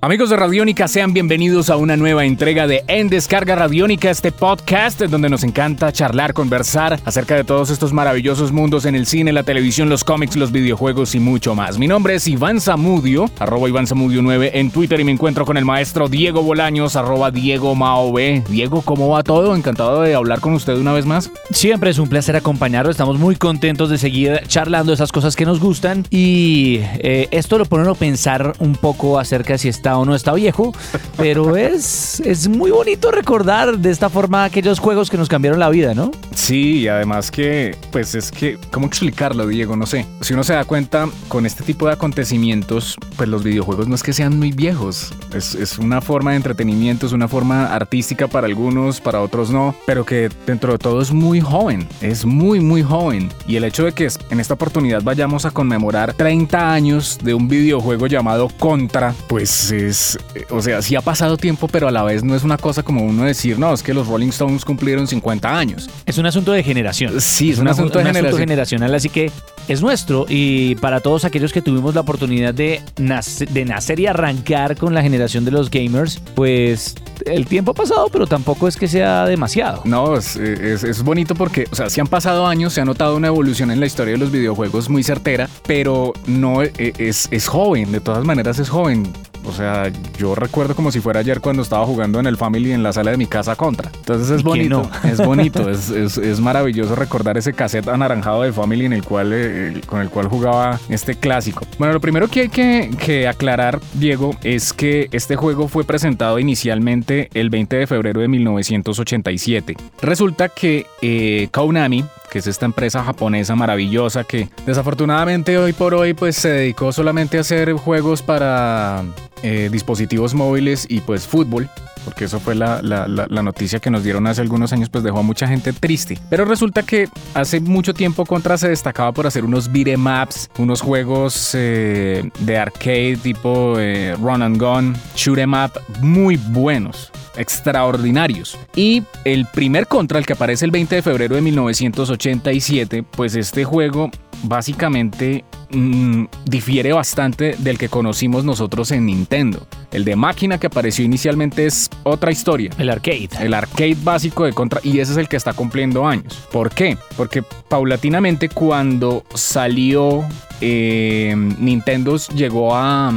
Amigos de Radiónica, sean bienvenidos a una nueva entrega de En Descarga Radiónica, este podcast donde nos encanta charlar, conversar acerca de todos estos maravillosos mundos en el cine, la televisión, los cómics, los videojuegos y mucho más. Mi nombre es Iván Zamudio, arroba Iván Zamudio 9 en Twitter y me encuentro con el maestro Diego Bolaños, arroba Diego Mao B. Diego, ¿cómo va todo? Encantado de hablar con usted una vez más. Siempre es un placer acompañarlo, estamos muy contentos de seguir charlando esas cosas que nos gustan y eh, esto lo pone a pensar un poco acerca de si está o no está viejo, pero es, es muy bonito recordar de esta forma aquellos juegos que nos cambiaron la vida, ¿no? Sí, y además que, pues es que, ¿cómo explicarlo, Diego? No sé. Si uno se da cuenta, con este tipo de acontecimientos, pues los videojuegos no es que sean muy viejos. Es, es una forma de entretenimiento, es una forma artística para algunos, para otros no, pero que dentro de todo es muy joven. Es muy, muy joven. Y el hecho de que en esta oportunidad vayamos a conmemorar 30 años de un videojuego llamado Contra, pues es, o sea, sí ha pasado tiempo, pero a la vez no es una cosa como uno decir, no, es que los Rolling Stones cumplieron 50 años. Es un asunto de generación. Sí, es un, asunto, de un asunto generación. generacional, así que es nuestro y para todos aquellos que tuvimos la oportunidad de, nace- de nacer y arrancar con la generación de los gamers, pues el tiempo ha pasado, pero tampoco es que sea demasiado. No, es, es- es bonito porque, o sea, sí han pasado años, se ha notado una evolución en la historia de los videojuegos muy certera, pero no e- es, es joven, de todas maneras es joven. O sea, yo recuerdo como si fuera ayer cuando estaba jugando en el Family en la sala de mi casa contra. Entonces es ¿Y quién bonito, es bonito, es, es- es maravilloso recordar ese cassette anaranjado de Family en el cual, eh, con el cual jugaba este clásico. Bueno, lo primero que hay que, que aclarar, Diego, es que este juego fue presentado inicialmente el 20 de febrero de 1987. Resulta que eh, Konami, que es esta empresa japonesa maravillosa que desafortunadamente hoy por hoy pues se dedicó solamente a hacer juegos para eh, dispositivos móviles y pues fútbol. Porque eso fue la, la- noticia que nos dieron hace algunos años, pues dejó a mucha gente triste. Pero resulta que hace mucho tiempo Contra se destacaba por hacer unos beat'em ups, unos juegos eh, de arcade tipo eh, run and gun, shoot 'em up, muy buenos extraordinarios. Y el primer contra, el que aparece el 20 de febrero de 1987, pues este juego básicamente mm, difiere bastante del que conocimos nosotros en Nintendo. El de máquina que apareció inicialmente es otra historia. El arcade. El arcade básico de Contra y ese es el que está cumpliendo años. ¿Por qué? Porque paulatinamente cuando salió eh, Nintendo llegó a,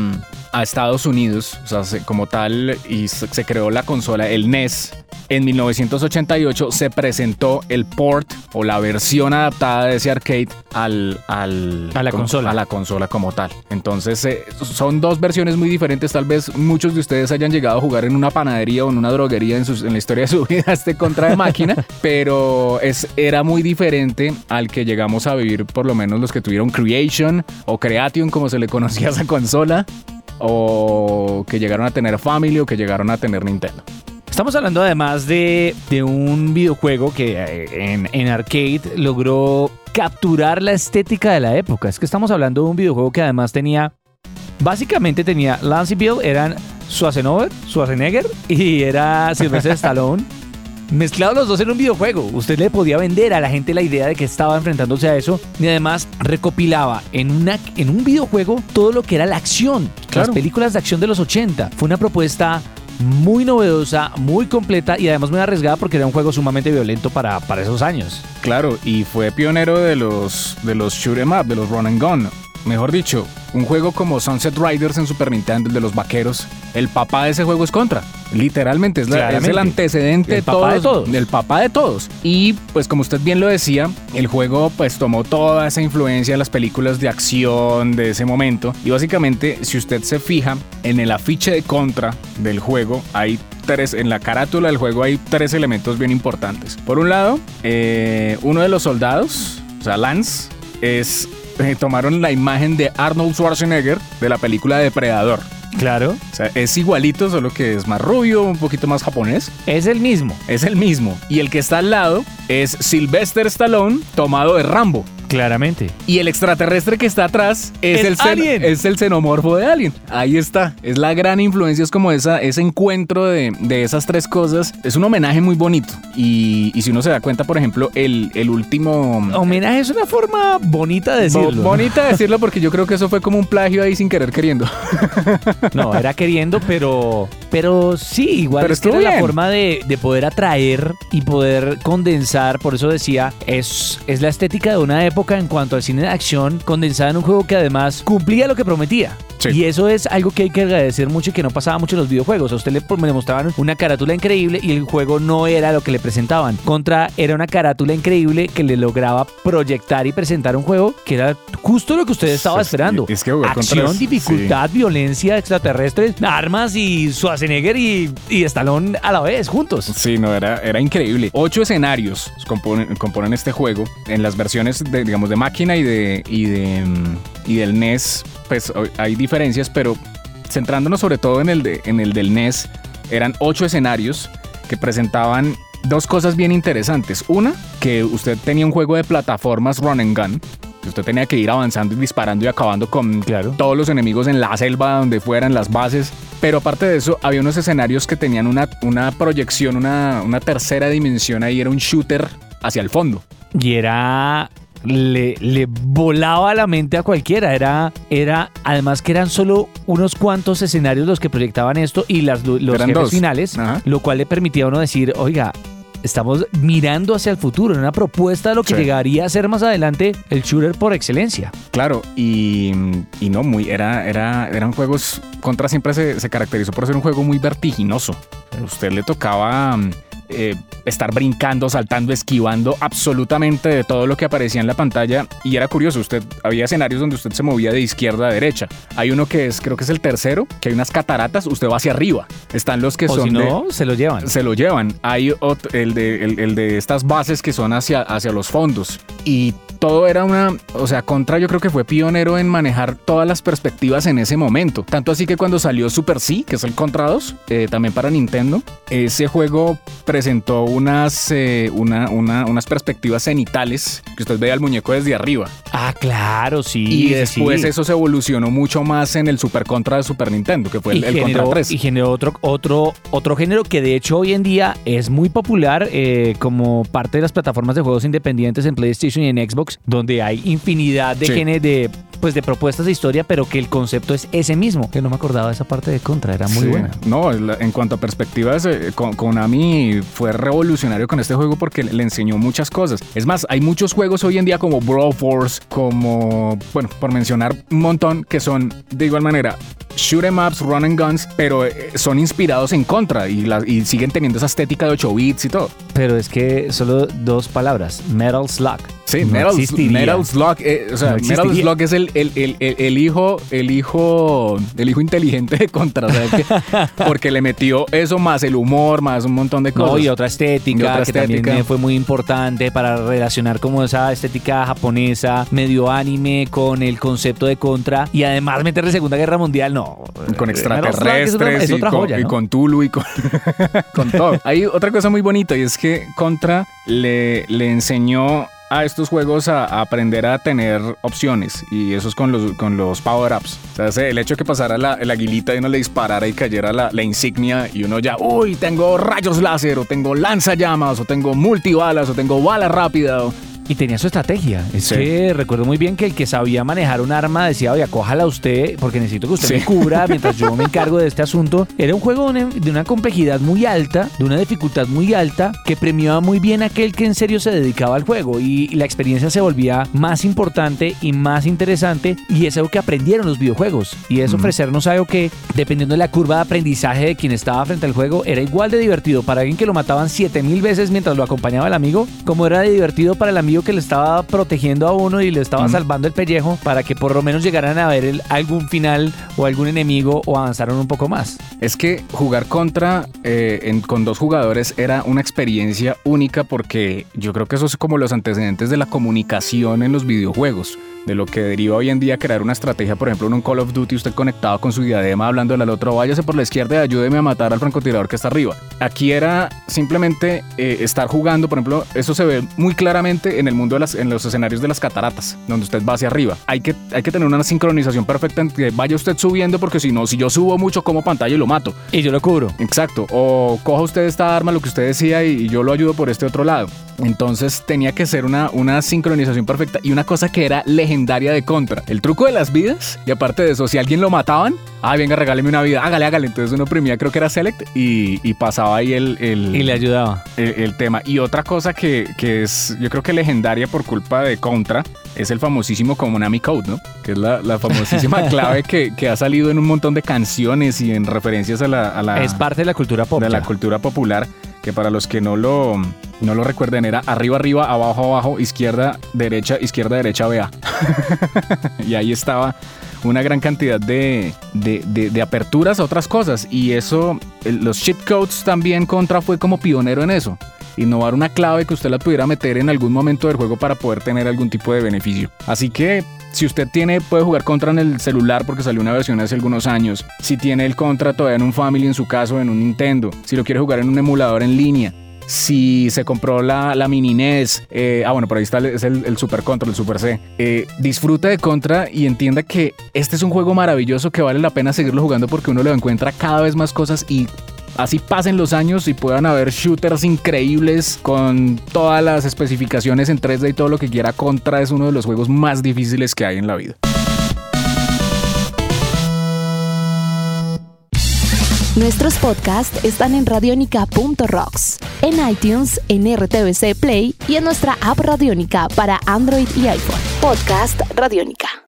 a Estados Unidos, o sea, se- como tal, y se, creó la consola, el NES. En 1988 se presentó el port o la versión adaptada de ese arcade al, al- A la como- consola. A la consola como tal. Entonces eh, son dos versiones muy diferentes. Tal vez muchos de ustedes hayan llegado a jugar en una panadería o en una droguería en, sus- en la historia de su vida este contra de máquina, pero es, era muy diferente al que llegamos a vivir, por lo menos los que tuvieron Creation o Creation, como se le conocía a esa consola, o que llegaron a tener Family o que llegaron a tener Nintendo. Estamos hablando además de, de un videojuego que eh, en, en arcade logró capturar la estética de la época. Es que estamos hablando de un videojuego que además tenía, básicamente tenía Lance y Bill, eran Schwarzenegger, Schwarzenegger y era Sylvester Stallone. Mezclados los dos en un videojuego, usted le podía vender a la gente la idea de que estaba enfrentándose a eso y además recopilaba en, una, en un videojuego todo lo que era la acción, Claro. las películas de acción de los 80. Fue una propuesta muy novedosa, muy completa y además muy arriesgada porque era un juego sumamente violento para, para esos años. Claro, y fue pionero de los, de los shoot 'em up, de los run and gun. Mejor dicho, un juego como Sunset Riders en Super Nintendo, el de los vaqueros, el papá de ese juego es Contra. Literalmente, es, la- es Claramente. el antecedente El de papá de todos. El papá de todos. Y pues como usted bien lo decía, el juego pues tomó toda esa influencia de las películas de acción de ese momento. Y básicamente, si usted se fija en el afiche de Contra del juego, hay tres, en la carátula del juego hay tres elementos bien importantes. Por un lado, eh, uno de los soldados, o sea, Lance, es tomaron la imagen de Arnold Schwarzenegger de la película Depredador. Claro. O sea, es igualito, solo que es más rubio, un poquito más japonés. Es el mismo. Es el mismo. Y el que está al lado es Sylvester Stallone tomado de Rambo. Claramente. Y el extraterrestre que está atrás es El el, alien. es el xenomorfo de Alien. Ahí está. Es la gran influencia, es como esa, ese encuentro de, de esas tres cosas. Es un homenaje muy bonito. Y, y si uno se da cuenta, por ejemplo, el, el último... Homenaje es una forma bonita de Bo- decirlo. ¿no? bonita decirlo porque yo creo que eso fue como un plagio ahí sin querer queriendo. No, era queriendo, pero, pero sí, igual Pero es que era estuvo la bien. forma de, de poder atraer y poder condensar. Por eso decía, es, es la estética de una época en cuanto al cine de acción condensada en un juego que además cumplía lo que prometía. Sí. Y eso es algo que hay que agradecer mucho y que no pasaba mucho en los videojuegos. A usted le, le mostraban una carátula increíble y el juego no era lo que le presentaban. Contra era una carátula increíble que le lograba proyectar y presentar un juego que era justo lo que usted estaba esperando. es que jugar Acción, dificultad, violencia, extraterrestres, armas y Schwarzenegger y, y Stallone a la vez, juntos. Sí, no, era, era increíble. Ocho escenarios componen, componen este juego. En las versiones de, digamos, de máquina y de, y de mm, y del NES, pues hay diferencias, pero centrándonos sobre todo en el, de, en el del NES, eran ocho escenarios que presentaban dos cosas bien interesantes. Una, que usted tenía un juego de plataformas run and gun. que Usted tenía que ir avanzando y disparando y acabando con Claro. todos los enemigos en la selva, donde fueran las bases. Pero aparte de eso, había unos escenarios que tenían una, una proyección, una, una tercera dimensión ahí, era un shooter hacia el fondo. Y era. Le, le volaba la mente a cualquiera. Era, era, además que eran solo unos cuantos escenarios los que proyectaban esto y las, los Eran jefes dos. finales, Ajá. lo cual le permitía a uno decir, oiga, estamos mirando hacia el futuro, en una propuesta de lo que Sí. llegaría a ser más adelante el shooter por excelencia. Claro, y, y no, muy, era, era, eran juegos, Contra siempre se, se caracterizó por ser un juego muy vertiginoso. Usted le tocaba eh, estar brincando, saltando, esquivando absolutamente de todo lo que aparecía en la pantalla. Y era curioso, usted había escenarios donde usted se movía de izquierda a derecha. Hay uno que es, creo que es el tercero, que hay unas cataratas, usted va hacia arriba. Están los que o son si de- no, se lo llevan. se lo llevan. Hay el, de, el, el de estas bases que son hacia, hacia los fondos. Y todo era una, o sea, Contra yo creo que fue pionero en manejar todas las perspectivas en ese momento. Tanto así que cuando salió Super C, que es el Contra 2, eh, también para Nintendo, ese juego presentó unas, eh, una, una- unas perspectivas cenitales que usted veía al muñeco desde arriba. Ah, claro, sí. y después sí. eso se evolucionó mucho más en el Super Contra de Super Nintendo, que fue el generó, Contra 3. y generó otro, otro, otro género que de hecho hoy en día es muy popular eh, como parte de las plataformas de juegos independientes en PlayStation y en Xbox, donde hay infinidad de Sí. gene- de, pues, de propuestas de historia, pero que el concepto es ese mismo. Que no me acordaba de esa parte de Contra, era muy Sí. buena. No, en cuanto a perspectivas, eh, Kon- Konami fue revolucionario con este juego porque le, enseñó muchas cosas. Es más, hay muchos juegos hoy en día como Brawl Force, como, bueno, por mencionar un montón, que son de igual manera shoot 'em ups, run and guns, pero eh, son inspirados en contra y, la- y siguen teniendo esa estética de 8 bits y todo. Pero es que solo dos palabras, Metal Slug. Sí, No Metal. Metal Slug, eh, o sea, No Metal. Slug es el, el, el, el- hijo, el hijo, el hijo inteligente de Contra, que- porque le metió eso más el humor, más un montón de cosas. No, y otra estética Y otra que también estética. eh, fue muy importante para relacionar como esa estética japonesa, medio anime, con el concepto de contra y además meterle Segunda Guerra Mundial, no. con Eh, Metal Slug es otra- extraterrestres es otra y, con, joya, y ¿no? con Tulu y con, con todo. Hay otra cosa muy bonita y es que Contra le, le enseñó a estos juegos a, a aprender a tener opciones y eso es con los, con los power-ups. O sea, el hecho de que pasara la, el aguilita y uno le disparara y cayera la, la insignia y uno ya, uy, tengo rayos láser o tengo lanzallamas o tengo multibalas o tengo bala rápida. Y tenía su estrategia. Es Sí. que recuerdo muy bien que el que sabía manejar un arma decía, oye, cójala usted, porque necesito que usted Sí. me cubra mientras yo me encargo de este asunto. Era un juego de una- complejidad muy alta, de una dificultad muy alta, que premiaba muy bien a aquel que en serio se dedicaba al juego. Y la experiencia se volvía más importante y más interesante. Y es algo que aprendieron los videojuegos. Y es ofrecernos algo que, dependiendo de la curva de aprendizaje de quien estaba frente al juego, era igual de divertido para alguien que lo mataban 7000 veces mientras lo acompañaba el amigo, como era de divertido para el amigo que le estaba protegiendo a uno y le estaba salvando el pellejo para que por lo menos llegaran a ver el- algún final o algún enemigo o avanzaron un poco más. Es que jugar contra eh, en- con dos jugadores era una experiencia única porque yo creo que eso es como los antecedentes de la comunicación en los videojuegos. De lo que deriva hoy en día crear una estrategia, por ejemplo, en un Call of Duty, usted conectado con su diadema hablando al otro, váyase por la izquierda y ayúdeme a matar al francotirador que está arriba. Aquí era simplemente eh, estar jugando, por ejemplo, eso se ve muy claramente en el mundo de las, en los escenarios de las cataratas, donde usted va hacia arriba. Hay que, hay que tener una sincronización perfecta en que vaya usted subiendo, porque si no, si yo subo mucho como pantalla y lo mato. Y yo lo cubro. Exacto. O coja usted esta arma, lo que usted decía, y, y yo lo ayudo por este otro lado. Entonces tenía que ser una, una sincronización perfecta y una cosa que era legendaria de contra. El truco de las vidas, y aparte de eso, si alguien lo mataban, ah, venga, regáleme una vida, hágale, hágale. Entonces uno oprimía, creo que era Select, y, y pasaba ahí el, el, Y le ayudaba. el, el tema. Y otra cosa que, que es, yo creo que legendaria por culpa de Contra, es el famosísimo Konami Code, ¿no? Que es la, la famosísima clave que, que ha salido en un montón de canciones y en referencias a la, a la, Es parte de la cultura pop. de la cultura popular, que para los que no lo, no lo recuerden era arriba, arriba, abajo, abajo, izquierda, derecha, izquierda, derecha, vea. y ahí estaba una gran cantidad de, de, de- aperturas a otras cosas. Y eso, los cheat codes también Contra fue como pionero en eso. Innovar una clave que usted la pudiera meter en algún momento del juego para poder tener algún tipo de beneficio. Así que si usted tiene, puede jugar Contra en el celular porque salió una versión hace algunos años. Si tiene el Contra todavía en un Family, en su caso, en un Nintendo. Si lo quiere jugar en un emulador en línea. Si se compró la, la mini NES, eh, ah bueno, por ahí está el, es el, Super Contra, el Super C. Eh, disfruta de Contra y entienda que este es un juego maravilloso que vale la pena seguirlo jugando porque uno le encuentra cada vez más cosas y así pasen los años y puedan haber shooters increíbles con todas las especificaciones en 3D y todo lo que quiera. Contra es uno de los juegos más difíciles que hay en la vida. Nuestros podcasts están en radionica.rocks, en iTunes, en RTVC Play y en nuestra app Radionica para Android y iPhone. Podcast Radionica.